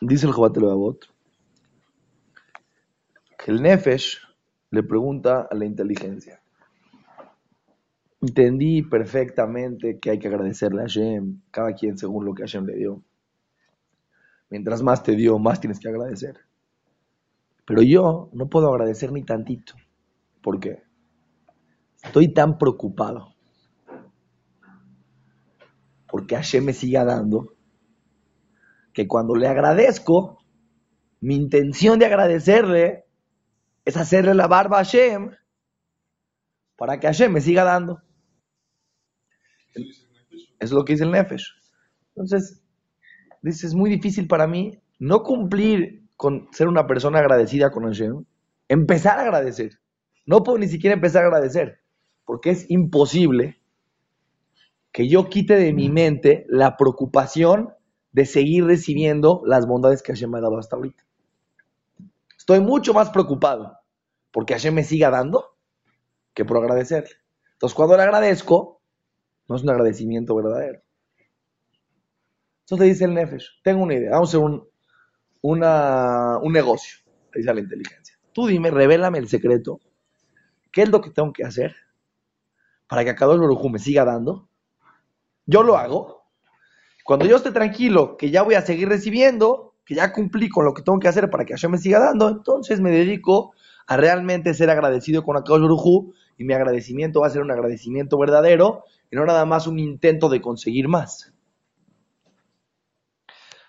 Dice el Jobat Babot que el Nefesh le pregunta a la inteligencia. Entendí perfectamente que hay que agradecerle a Hashem, cada quien según lo que Hashem le dio. Mientras más te dio, más tienes que agradecer. Pero yo no puedo agradecer ni tantito. ¿Por qué? Estoy tan preocupado porque Hashem me siga dando que cuando le agradezco, mi intención de agradecerle es hacerle la barba a Hashem para que Hashem me siga dando. Es lo que dice el Nefesh. Entonces, dice, es muy difícil para mí no cumplir con ser una persona agradecida con Hashem, empezar a agradecer. No puedo ni siquiera empezar a agradecer, porque es imposible que yo quite de mi mente la preocupación de seguir recibiendo las bondades que Hashem me ha dado hasta ahorita. Estoy mucho más preocupado porque Hashem me siga dando que por agradecerle. Entonces, cuando le agradezco, no es un agradecimiento verdadero. Entonces dice el Nefesh, tengo una idea, vamos a hacer un, un negocio, le dice a la inteligencia. Tú dime, revélame el secreto, ¿qué es lo que tengo que hacer para que a cada uno me siga dando? Yo lo hago. Cuando yo esté tranquilo, que ya voy a seguir recibiendo, que ya cumplí con lo que tengo que hacer para que Hashem me siga dando, entonces me dedico a realmente ser agradecido con Akadosh Baruj y mi agradecimiento va a ser un agradecimiento verdadero y no nada más un intento de conseguir más.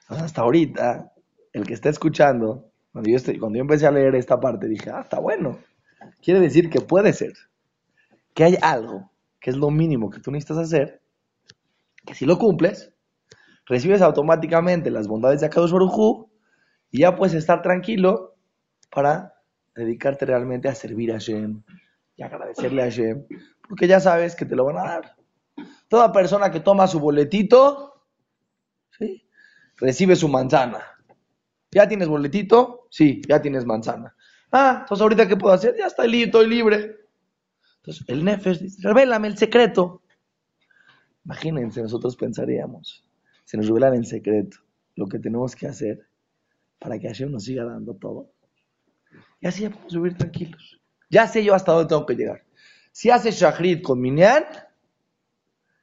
Hasta ahorita, el que está escuchando, cuando yo, estoy, cuando yo empecé a leer esta parte, dije, ah, está bueno. Quiere decir que puede ser, que hay algo que es lo mínimo que tú necesitas hacer, que si lo cumples, recibes automáticamente las bondades de Akadosh Baruj y ya puedes estar tranquilo para dedicarte realmente a servir a Hashem y agradecerle a Hashem, porque ya sabes que te lo van a dar. Toda persona que toma su boletito, ¿sí? recibe su manzana. ¿Ya tienes boletito? Sí, ya tienes manzana. Ah, entonces ahorita qué puedo hacer? Ya estoy, estoy libre. Entonces el Nefesh dice, revélame el secreto. Imagínense, nosotros pensaríamos, se nos revelan el secreto, lo que tenemos que hacer para que Hashem nos siga dando todo. Y así ya podemos vivir tranquilos. Ya sé yo hasta dónde tengo que llegar. Si haces shahrid con minyan,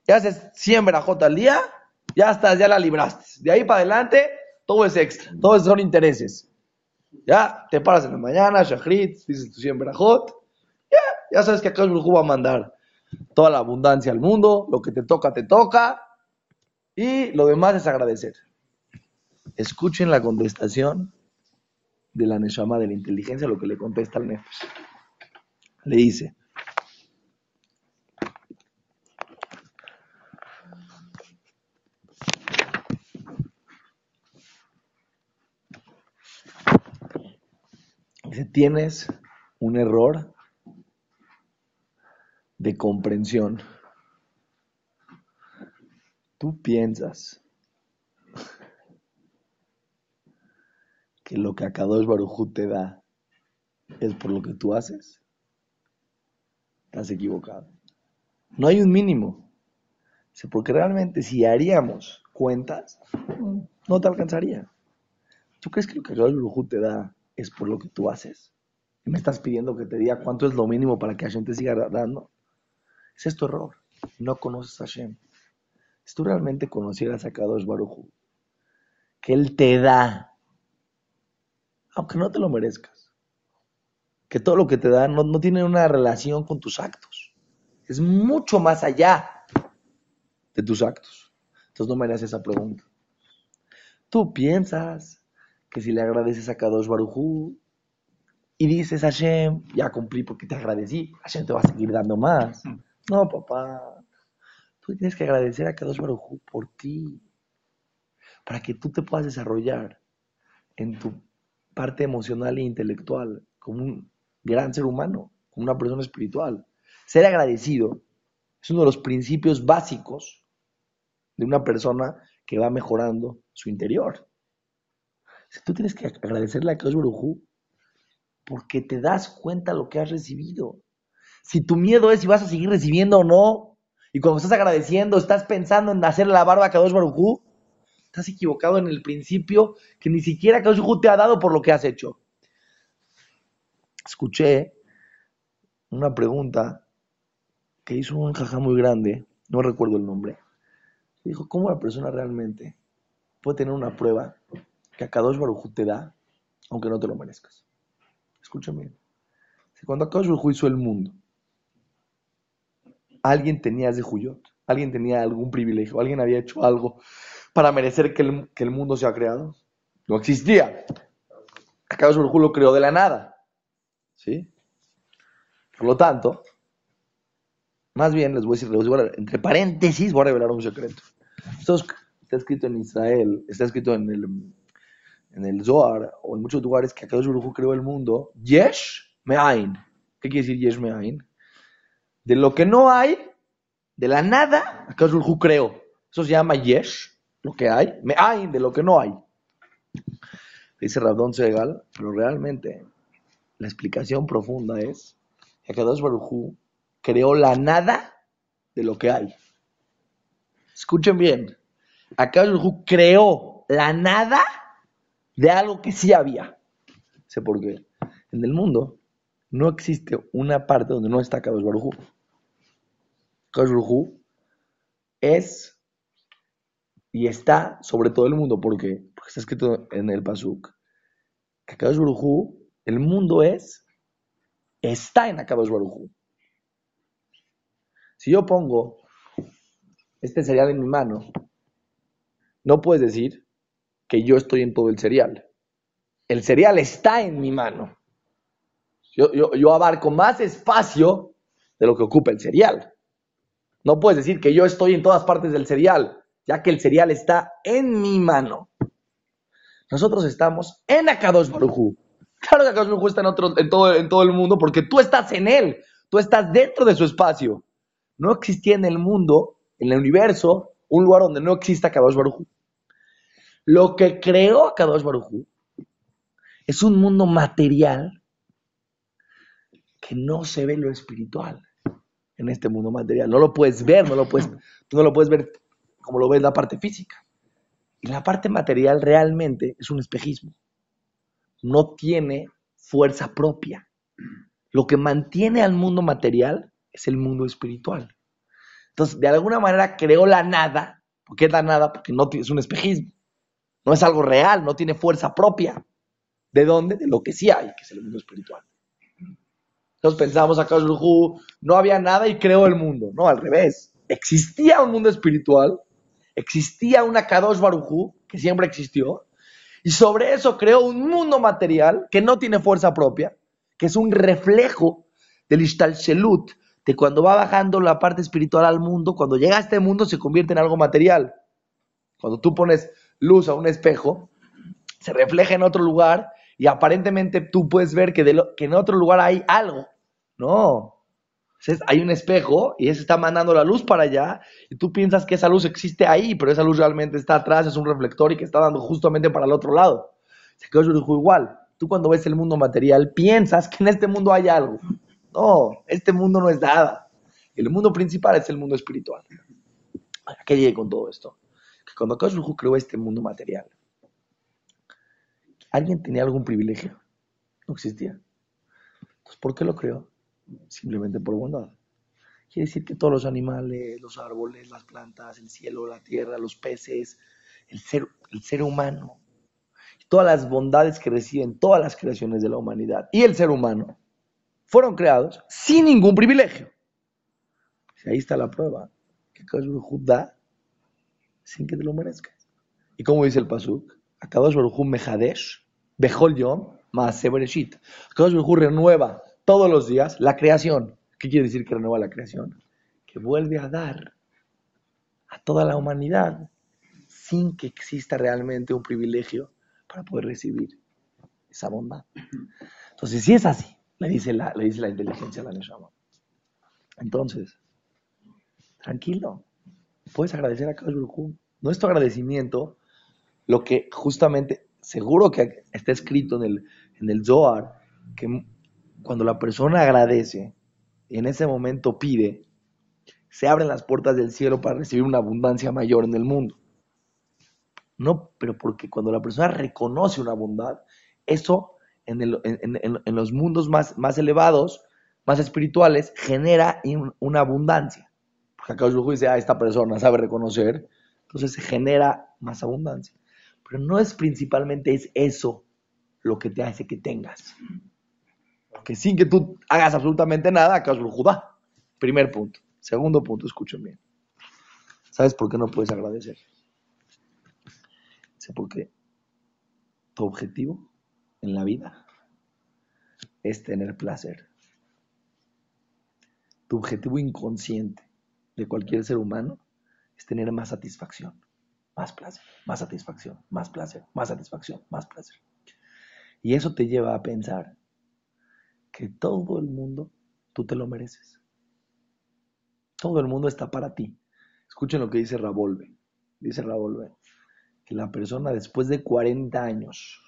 ya haces 100 verajot al día, ya estás, ya la libraste. De ahí para adelante, todo es extra, todo son intereses. Ya te paras en la mañana, shahrid, dices tu 100 verajot, ya, ya sabes que acá el va a mandar toda la abundancia al mundo, lo que te toca, te toca, y lo demás es agradecer. Escuchen la contestación de la Neshama, de la inteligencia, lo que le contesta al Nefesh. Le dice, dice, tienes un error de comprensión. Tú piensas que lo que Akadosh Barujú te da es por lo que tú haces, estás equivocado. No hay un mínimo. Porque realmente si haríamos cuentas, no te alcanzaría. ¿Tú crees que lo que Akadosh Barujú te da es por lo que tú haces? Y me estás pidiendo que te diga cuánto es lo mínimo para que Hashem te siga dando. Ese es tu error. No conoces a Hashem. Si tú realmente conocieras a Kadosh Barujú, que Él te da aunque no te lo merezcas. Que todo lo que te da no, tiene una relación con tus actos. Es mucho más allá de tus actos. Entonces no me hagas esa pregunta. Tú piensas que si le agradeces a Kadosh Barujú y dices a Hashem, ya cumplí porque te agradecí, Hashem te va a seguir dando más. No, papá. Tú tienes que agradecer a Kadosh Barujú por ti. Para que tú te puedas desarrollar en tu parte emocional e intelectual, como un gran ser humano, como una persona espiritual. Ser agradecido es uno de los principios básicos de una persona que va mejorando su interior. Tú tienes que agradecerle a Kadosh Baruj porque te das cuenta lo que has recibido. Si tu miedo es si vas a seguir recibiendo o no, y cuando estás agradeciendo, estás pensando en hacer la barba a Kadosh Baruj Estás equivocado en el principio que ni siquiera Akadosh Baruj Hu te ha dado por lo que has hecho. Escuché una pregunta que hizo un jaja muy grande, no recuerdo el nombre. Dijo, ¿cómo la persona realmente puede tener una prueba que Akadosh Baruj Hu te da, aunque no te lo merezcas? Escúchame. Cuando Akadosh Baruj hizo el mundo, alguien tenía ese huyot, alguien tenía algún privilegio, alguien había hecho algo para merecer que el, que el mundo sea creado. No existía. Akadosh Baruj lo creó de la nada. ¿Sí? Por lo tanto, más bien les voy a decir, entre paréntesis, voy a revelar un secreto. Esto está escrito en Israel, está escrito en el, en el Zohar o en muchos lugares que Akadosh Baruj creó el mundo. Yesh. ¿Qué quiere decir Yesh Me'ain? De lo que no hay, de la nada, Akadosh Baruj Hu creó. Eso se llama Yesh, lo que hay. Me'ain, de lo que no hay. Dice Rabdon Segal, pero realmente la explicación profunda es que Akadosh Baruj creó la nada de lo que hay. Escuchen bien. Akadosh Baruj creó la nada de algo que sí había. Sé por qué. En el mundo no existe una parte donde no está Akadosh Baruj Hu. es y está sobre todo el mundo. ¿Por qué? Porque está escrito en el Pasuk. Que Akadosh el mundo es, está en Akadosh Si yo pongo este cereal en mi mano, no puedes decir que yo estoy en todo el cereal. El cereal está en mi mano. Yo, yo, abarco más espacio de lo que ocupa el cereal. No puedes decir que yo estoy en todas partes del cereal, ya que el cereal está en mi mano. Nosotros estamos en Akadosh Baruj Claro que Akadosh Baruj está en, otro, en, todo, en todo el mundo porque tú estás en él, tú estás dentro de su espacio. No existía en el mundo, en el universo, un lugar donde no exista Akadosh Baruj Lo que creó Akadosh Baruj es un mundo material que no se ve lo espiritual en este mundo material. No lo puedes ver, no lo puedes, tú no lo puedes ver como lo ves la parte física. Y la parte material realmente es un espejismo no tiene fuerza propia. Lo que mantiene al mundo material es el mundo espiritual. Entonces, de alguna manera creó la nada. ¿Por qué es la nada? Porque no es un espejismo. No es algo real, no tiene fuerza propia. ¿De dónde? De lo que sí hay, que es el mundo espiritual. Entonces pensamos acá, no había nada y creó el mundo. No, al revés. Existía un mundo espiritual, existía una Kadosh Barujú, que siempre existió, y sobre eso creó un mundo material que no tiene fuerza propia, que es un reflejo del Ishtalshelut, de cuando va bajando la parte espiritual al mundo, cuando llega a este mundo se convierte en algo material. Cuando tú pones luz a un espejo, se refleja en otro lugar y aparentemente tú puedes ver que, en otro lugar hay algo. No, hay un espejo y ese está mandando la luz para allá y tú piensas que esa luz existe ahí, pero esa luz realmente está atrás, es un reflector y que está dando justamente para el otro lado. Se quedó igual. Tú cuando ves el mundo material piensas que en este mundo hay algo. No, este mundo no es nada. El mundo principal es el mundo espiritual. ¿A qué llegué con todo esto? Que cuando Akash creó este mundo material, ¿alguien tenía algún privilegio? No existía. Entonces, ¿por qué lo creó? simplemente por bondad. Quiere decir que todos los animales, los árboles, las plantas, el cielo, la tierra, los peces, el ser, el ser humano, todas las bondades que reciben todas las creaciones de la humanidad y el ser humano, fueron creados sin ningún privilegio. Ahí está la prueba, que Kadosh da sin que te lo merezcas. Y como dice el Pasuk, Akadosh Baruj Mehadesh, Bechol Yom, Maase Bereshit. Akadosh Baruj renueva todos los días la creación. ¿Qué quiere decir que renueva la creación? Que vuelve a dar a toda la humanidad sin que exista realmente un privilegio para poder recibir esa bondad. Entonces, si es así, le dice la, le dice la inteligencia a la Neshama. Entonces, tranquilo, puedes agradecer a Kadosh Nuestro agradecimiento, lo que justamente, seguro que está escrito en el, en el Zohar, que cuando la persona agradece y en ese momento pide, se abren las puertas del cielo para recibir una abundancia mayor en el mundo. No, pero porque cuando la persona reconoce una bondad, eso en, el- en- en- en los mundos más, más elevados, más espirituales, genera un- una abundancia. Porque acá Hu dice, ah, esta persona sabe reconocer, entonces se genera más abundancia. Pero no es principalmente es eso lo que te hace que tengas. Porque sin que tú hagas absolutamente nada, Hu da. Primer punto. Segundo punto, escuchen bien. ¿Sabes por qué no puedes agradecer? Sé por qué. Tu objetivo en la vida es tener placer. Tu objetivo inconsciente de cualquier ser humano es tener más satisfacción, más placer, más satisfacción, más placer, más satisfacción, más placer. Y eso te lleva a pensar que todo el mundo tú te lo mereces. Todo el mundo está para ti. Escuchen lo que dice Ravolve. Dice Ravolve que la persona después de 40 años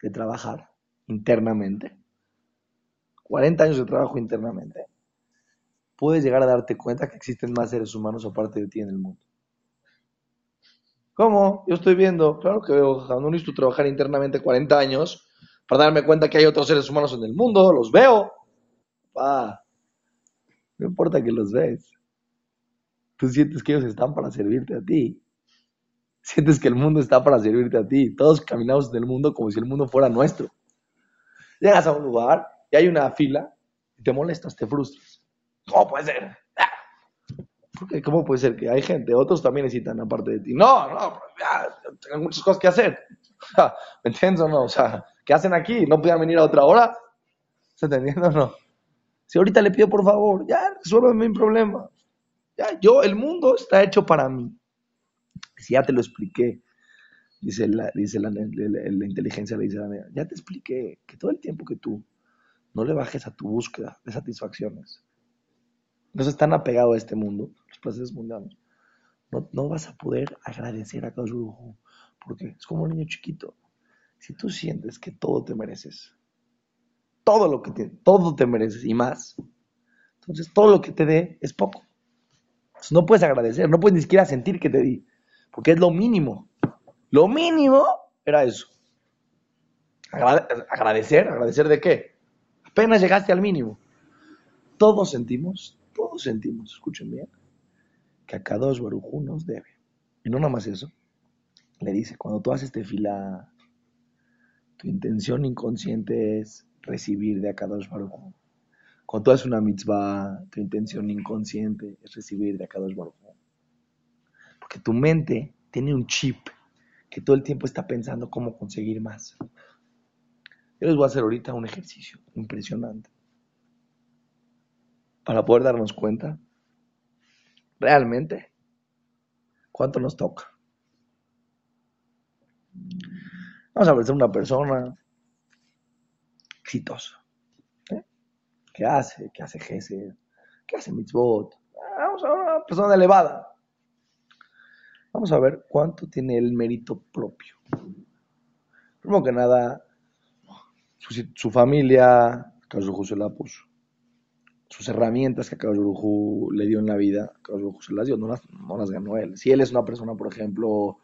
de trabajar internamente, 40 años de trabajo internamente, puedes llegar a darte cuenta que existen más seres humanos aparte de ti en el mundo. ¿Cómo? Yo estoy viendo, claro que veo, no necesito trabajar internamente 40 años para darme cuenta que hay otros seres humanos en el mundo, los veo. Pa, no importa que los ves. Tú sientes que ellos están para servirte a ti. Sientes que el mundo está para servirte a ti. Todos caminamos en el mundo como si el mundo fuera nuestro. Llegas a un lugar y hay una fila y te molestas, te frustras. ¿Cómo puede ser? ¿Por qué? ¿Cómo puede ser que hay gente, otros también necesitan aparte de ti? No, no, ya, tengo muchas cosas que hacer. ¿Me entiendes o no? O sea, ¿qué hacen aquí? ¿No podían venir a otra hora? ¿Se entendiendo o no? Si ahorita le pido por favor, ya, resuélveme mi problema. Ya, yo, el mundo está hecho para mí. Si ya te lo expliqué, dice la, dice la, la- la- la inteligencia, le dice la ya te expliqué que todo el tiempo que tú no le bajes a tu búsqueda de satisfacciones, no estás tan apegado a este mundo, placeres mundanos, no, no vas a poder agradecer a Kadosh porque es como un niño chiquito. Si tú sientes que todo te mereces, todo lo que te, todo te mereces y más, entonces todo lo que te dé es poco. Entonces, no puedes agradecer, no puedes ni siquiera sentir que te di, porque es lo mínimo. Lo mínimo era eso. Agrade- agradecer, agradecer de qué? Apenas llegaste al mínimo. Todos sentimos, todos sentimos, escuchen bien, que a Kadosh Baruj Hu nos debe. Y no nada más eso. Le dice, cuando tú haces tefila, tu intención inconsciente es recibir de Akadosh Baruj Hu. Cuando tú haces una mitzvah, tu intención inconsciente es recibir de Akadosh Baruj Hu. Porque tu mente tiene un chip que todo el tiempo está pensando cómo conseguir más. Yo les voy a hacer ahorita un ejercicio impresionante para poder darnos cuenta realmente cuánto nos toca. Vamos a ver una persona exitosa. ¿eh? ¿Qué hace? ¿Qué hace Gesed? ¿Qué hace Mitzvot? Vamos a ver una persona elevada. Vamos a ver cuánto tiene el mérito propio. Primero que nada, su, su familia, se la puso. Sus herramientas que Baruj Hu le dio en la vida, Hu se las dio, no las, no las ganó él. Si él es una persona, por ejemplo,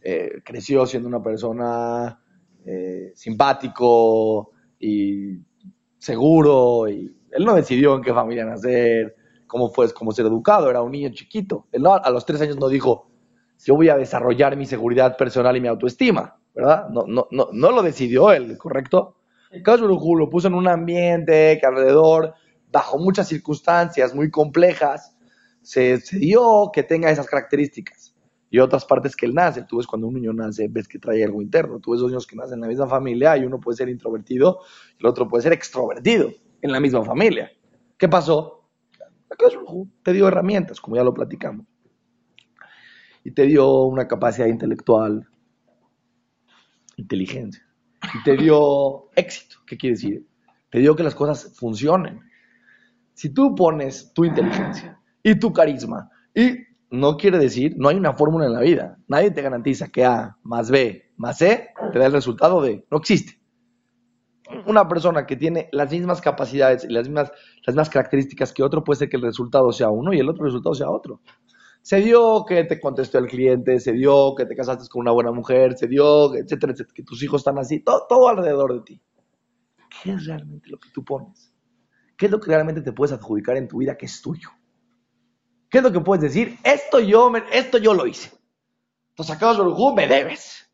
eh, creció siendo una persona eh, simpático y seguro, y él no decidió en qué familia nacer, cómo fue, cómo ser educado, era un niño chiquito. Él no, a los tres años no dijo, yo voy a desarrollar mi seguridad personal y mi autoestima, ¿verdad? No, no, no, no lo decidió él, ¿correcto? Baruj Hu lo puso en un ambiente que alrededor, bajo muchas circunstancias muy complejas, se, se dio que tenga esas características. Y otras partes que él nace. Tú ves cuando un niño nace, ves que trae algo interno. Tú ves dos niños que nacen en la misma familia y uno puede ser introvertido el otro puede ser extrovertido en la misma familia. ¿Qué pasó? Te dio herramientas, como ya lo platicamos. Y te dio una capacidad intelectual, inteligencia. Y te dio éxito. ¿Qué quiere decir? Te dio que las cosas funcionen. Si tú pones tu inteligencia y tu carisma, y no quiere decir, no hay una fórmula en la vida. Nadie te garantiza que A más B más C te da el resultado de, no existe. Una persona que tiene las mismas capacidades y las mismas, las mismas características que otro, puede ser que el resultado sea uno y el otro resultado sea otro. Se dio que te contestó el cliente, se dio que te casaste con una buena mujer, se dio, etcétera, etcétera, que tus hijos están así, todo, todo alrededor de ti. ¿Qué es realmente lo que tú pones? ¿Qué es lo que realmente te puedes adjudicar en tu vida que es tuyo? ¿Qué es lo que puedes decir? Esto yo, esto yo lo hice. Entonces, acá me debes.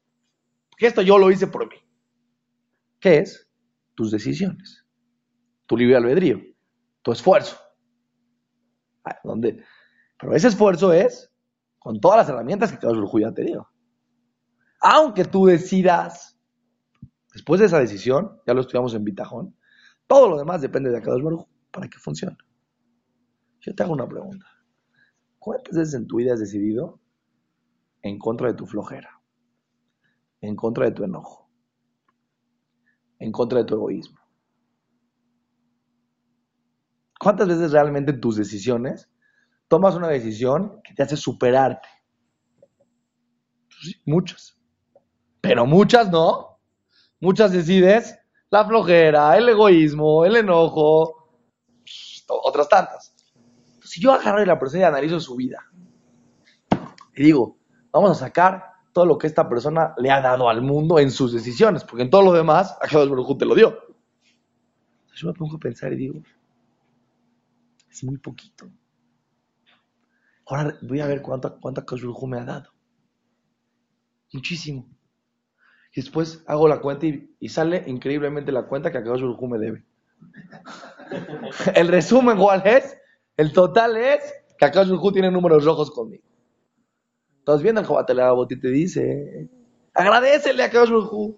Porque esto yo lo hice por mí. ¿Qué es? Tus decisiones. Tu libre albedrío. Tu esfuerzo. Ah, ¿Dónde? Pero ese esfuerzo es con todas las herramientas que Baruj ya te dio. Aunque tú decidas, después de esa decisión, ya lo estudiamos en Bitajón, todo lo demás depende de Kadosh Baruj para que funcione. Yo te hago una pregunta. ¿Cuántas veces en tu vida has decidido en contra de tu flojera? En contra de tu enojo? En contra de tu egoísmo? ¿Cuántas veces realmente en tus decisiones tomas una decisión que te hace superarte. Pues muchas. Pero muchas no. Muchas decides la flojera, el egoísmo, el enojo, otras tantas. si yo agarro a la persona y analizo su vida y digo, vamos a sacar todo lo que esta persona le ha dado al mundo en sus decisiones, porque en todo lo demás, a cada te lo dio. Yo me pongo a pensar y digo, es muy poquito. Ahora voy a ver cuánta, cuánta me ha dado. Muchísimo. Después hago la cuenta y, sale increíblemente la cuenta que a Kadosh me debe. El resumen, ¿cuál es? El total es que Akash tiene números rojos conmigo. Entonces viendo el Jobateleabot y te dice, agradecele a Kadosh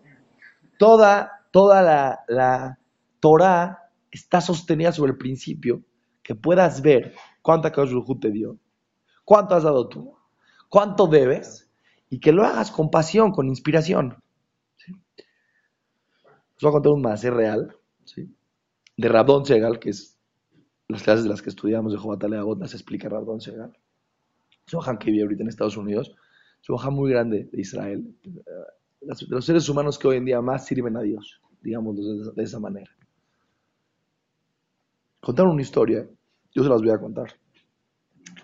Toda, toda la, la Torah está sostenida sobre el principio que puedas ver cuánta Kadosh te dio ¿Cuánto has dado tú? ¿Cuánto debes? Y que lo hagas con pasión, con inspiración. Os voy a contar un es real, ¿sí? de Rabdon Segal, que es las clases de las que estudiamos de Jobatale Agot, las explica Rabdon Segal. Es un que vive ahorita en Estados Unidos. Es un muy grande de Israel. De los seres humanos que hoy en día más sirven a Dios, digamos de esa manera. Contaron una historia, yo se las voy a contar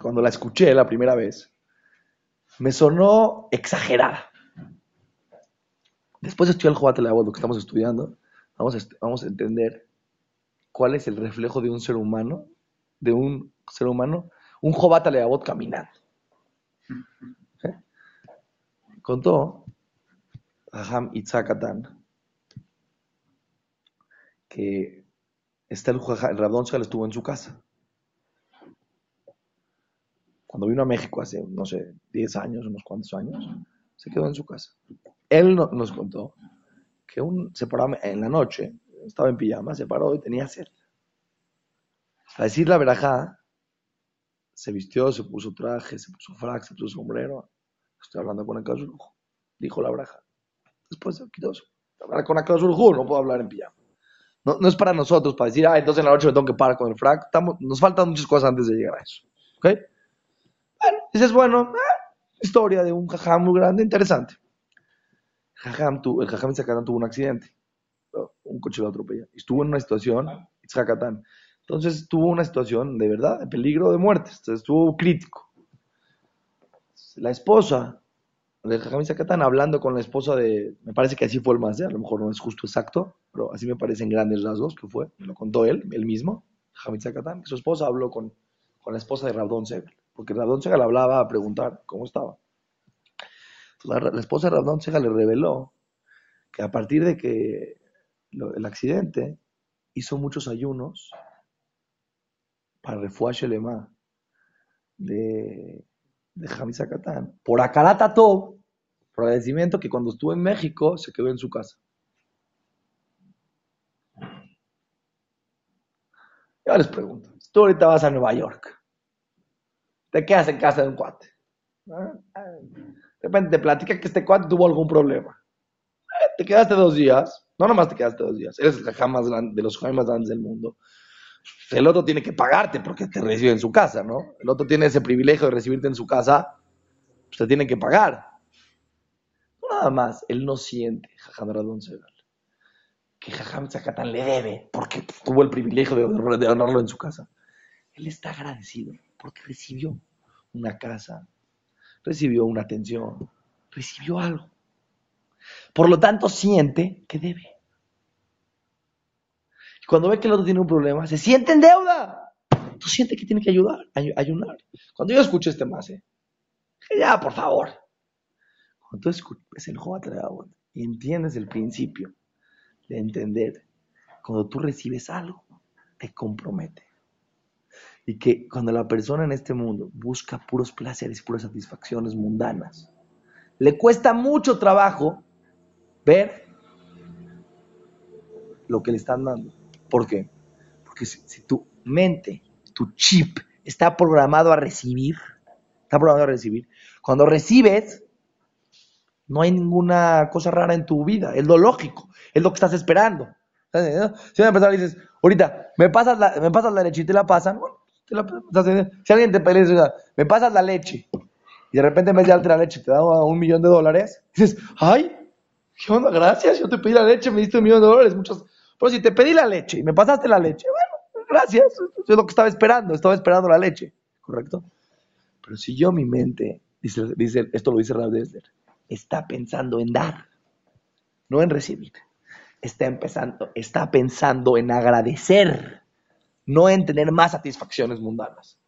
cuando la escuché la primera vez, me sonó exagerada. Después de estudiar el Jobat lo que estamos estudiando, vamos a, entender cuál es el reflejo de un ser humano, de un ser humano, un Jobat Leabot caminando. ¿Eh? Contó Aham Itzakatan que está el, el Rabdón estuvo en su casa cuando vino a México hace, no sé, 10 años, unos cuantos años, se quedó en su casa. Él nos contó que un, se paró en la noche, estaba en pijama, se paró y tenía sed. A decir la verajá, se vistió, se puso traje, se puso frac, se puso sombrero. Estoy hablando con el dijo la braja. Después se quitó hablar con lujo, no puedo hablar en pijama. No, no, es para nosotros, para decir, ah, entonces en la noche me tengo que parar con el frac. Estamos, nos faltan muchas cosas antes de llegar a eso. ¿Ok? Dices, bueno, ah, historia de un jajam muy grande, interesante. Jajam tu, el jajam Itzhakatán tuvo un accidente. Un coche lo atropella. Estuvo en una situación, Itzhakatán. Entonces tuvo una situación de verdad, de peligro de muerte. Entonces estuvo crítico. La esposa del jajam Itzhakatán hablando con la esposa de, me parece que así fue el más, a lo mejor no es justo exacto, pero así me parecen grandes rasgos que fue, me lo contó él, él mismo, Jajam Itzhakatán, que su esposa habló con, con la esposa de Rabdón Sebel porque Radón Sega le hablaba a preguntar cómo estaba. La, esposa de Radón Sega le reveló que a partir de que el accidente hizo muchos ayunos para refuaje lema de, de Catán, por Akarata Top, por agradecimiento que cuando estuvo en México se quedó en su casa. Yo les pregunto, tú ahorita vas a Nueva York, te quedas en casa de un cuate. De repente te platica que este cuate tuvo algún problema. Eh, te quedaste dos días, no nomás te quedaste dos días, eres el más grande, de los más grandes del mundo. El otro tiene que pagarte porque te recibe en su casa, ¿no? El otro tiene ese privilegio de recibirte en su casa, pues te tiene que pagar. nada más, él no siente, Jajam Radon Segal, que Jajam Zacatán le debe porque tuvo el privilegio de, de en su casa. Él está agradecido porque recibió una casa, recibió una atención, recibió algo. Por lo tanto, siente que debe. Cuando ve que el otro tiene un problema, se siente en deuda. Tú sientes que tiene que ayudar, ayunar. Cuando yo escucho este más, ¿eh? ya, por favor. Cuando tú escuchas el y entiendes el principio de entender, cuando tú recibes algo, te compromete. Y que cuando la persona en este mundo busca puros placeres, puras satisfacciones mundanas, le cuesta mucho trabajo ver lo que le están dando. ¿Por qué? Porque si, tu mente, tu chip está programado a recibir, está programado a recibir, cuando recibes, no hay ninguna cosa rara en tu vida, es lo lógico, es lo que estás esperando. Si una persona dices, ahorita, me pasas la, me pasas la leche y la pasan, si alguien te pelea, me pasas la leche, y de repente en vez de darte la leche te da un millón de dólares, dices, ay, ¿qué onda? Gracias, yo te pedí la leche, me diste un millón de dólares, muchos pero si te pedí la leche y me pasaste la leche, bueno, gracias, es lo que estaba esperando, estaba esperando la leche, ¿correcto? Pero si yo mi mente, dice, dice esto lo dice Raúl Desler, está pensando en dar, no en recibir, está empezando, está pensando en agradecer, no en tener más satisfacciones mundanas.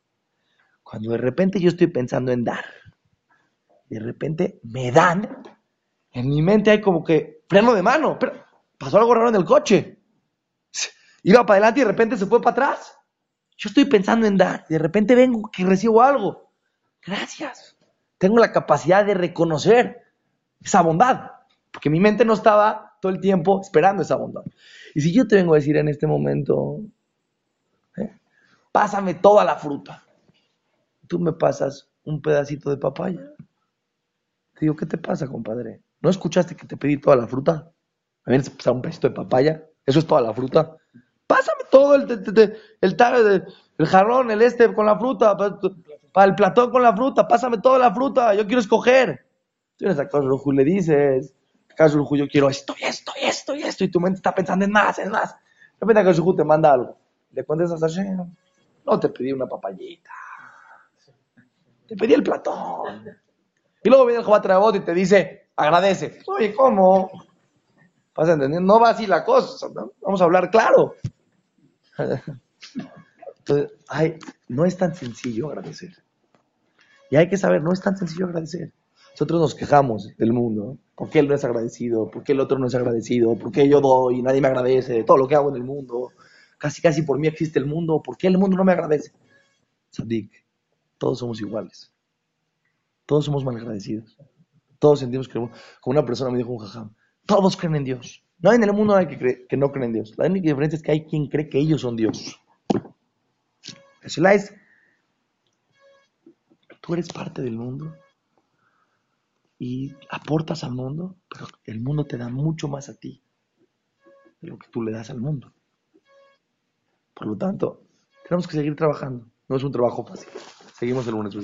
Cuando de repente yo estoy pensando en dar, de repente me dan, en mi mente hay como que freno de mano, pero pasó algo raro en el coche iba para adelante y de repente se fue para atrás. Yo estoy pensando en dar, de repente vengo que recibo algo. Gracias. Tengo la capacidad de reconocer esa bondad, porque mi mente no estaba todo el tiempo esperando esa bondad. Y si yo te vengo a decir en este momento. Pásame toda la fruta, tú me pasas un pedacito de papaya. Te digo, ¿qué te pasa, compadre? ¿No escuchaste que te pedí toda la fruta? ¿Me vienes a pasar un pedacito de papaya? ¿Eso es toda la fruta? Pásame todo el, el, el, jarrón, el este con la fruta, para el platón con la fruta, pásame toda la fruta, yo quiero escoger. Tú eres a Ruju le dices, Ruju, yo quiero esto esto y esto y esto, y tu mente está pensando en más, en más. De repente Ruju te manda algo. Le cuentas a no te pedí una papayita, te pedí el platón. Y luego viene el Jobat y te dice, agradece. Oye, ¿cómo? ¿Vas a entender? No va así la cosa, vamos a hablar claro. Entonces, no es tan sencillo agradecer. Y hay que saber, no es tan sencillo agradecer. Nosotros nos quejamos del mundo. ¿Por qué él no es agradecido? ¿Por qué el otro no es agradecido? ¿Por qué yo doy y nadie me agradece de todo lo que hago en el mundo? Casi, casi por mí existe el mundo. ¿Por qué el mundo no me agradece? Sadik, todos somos iguales. Todos somos malagradecidos. Todos sentimos que, como una persona me dijo un jajam, todos creen en Dios. No hay en el mundo nadie que, que no cree en Dios. La única diferencia es que hay quien cree que ellos son Dios. La es, tú eres parte del mundo y aportas al mundo, pero el mundo te da mucho más a ti de lo que tú le das al mundo. Por lo tanto, tenemos que seguir trabajando. No es un trabajo fácil. Seguimos el lunes.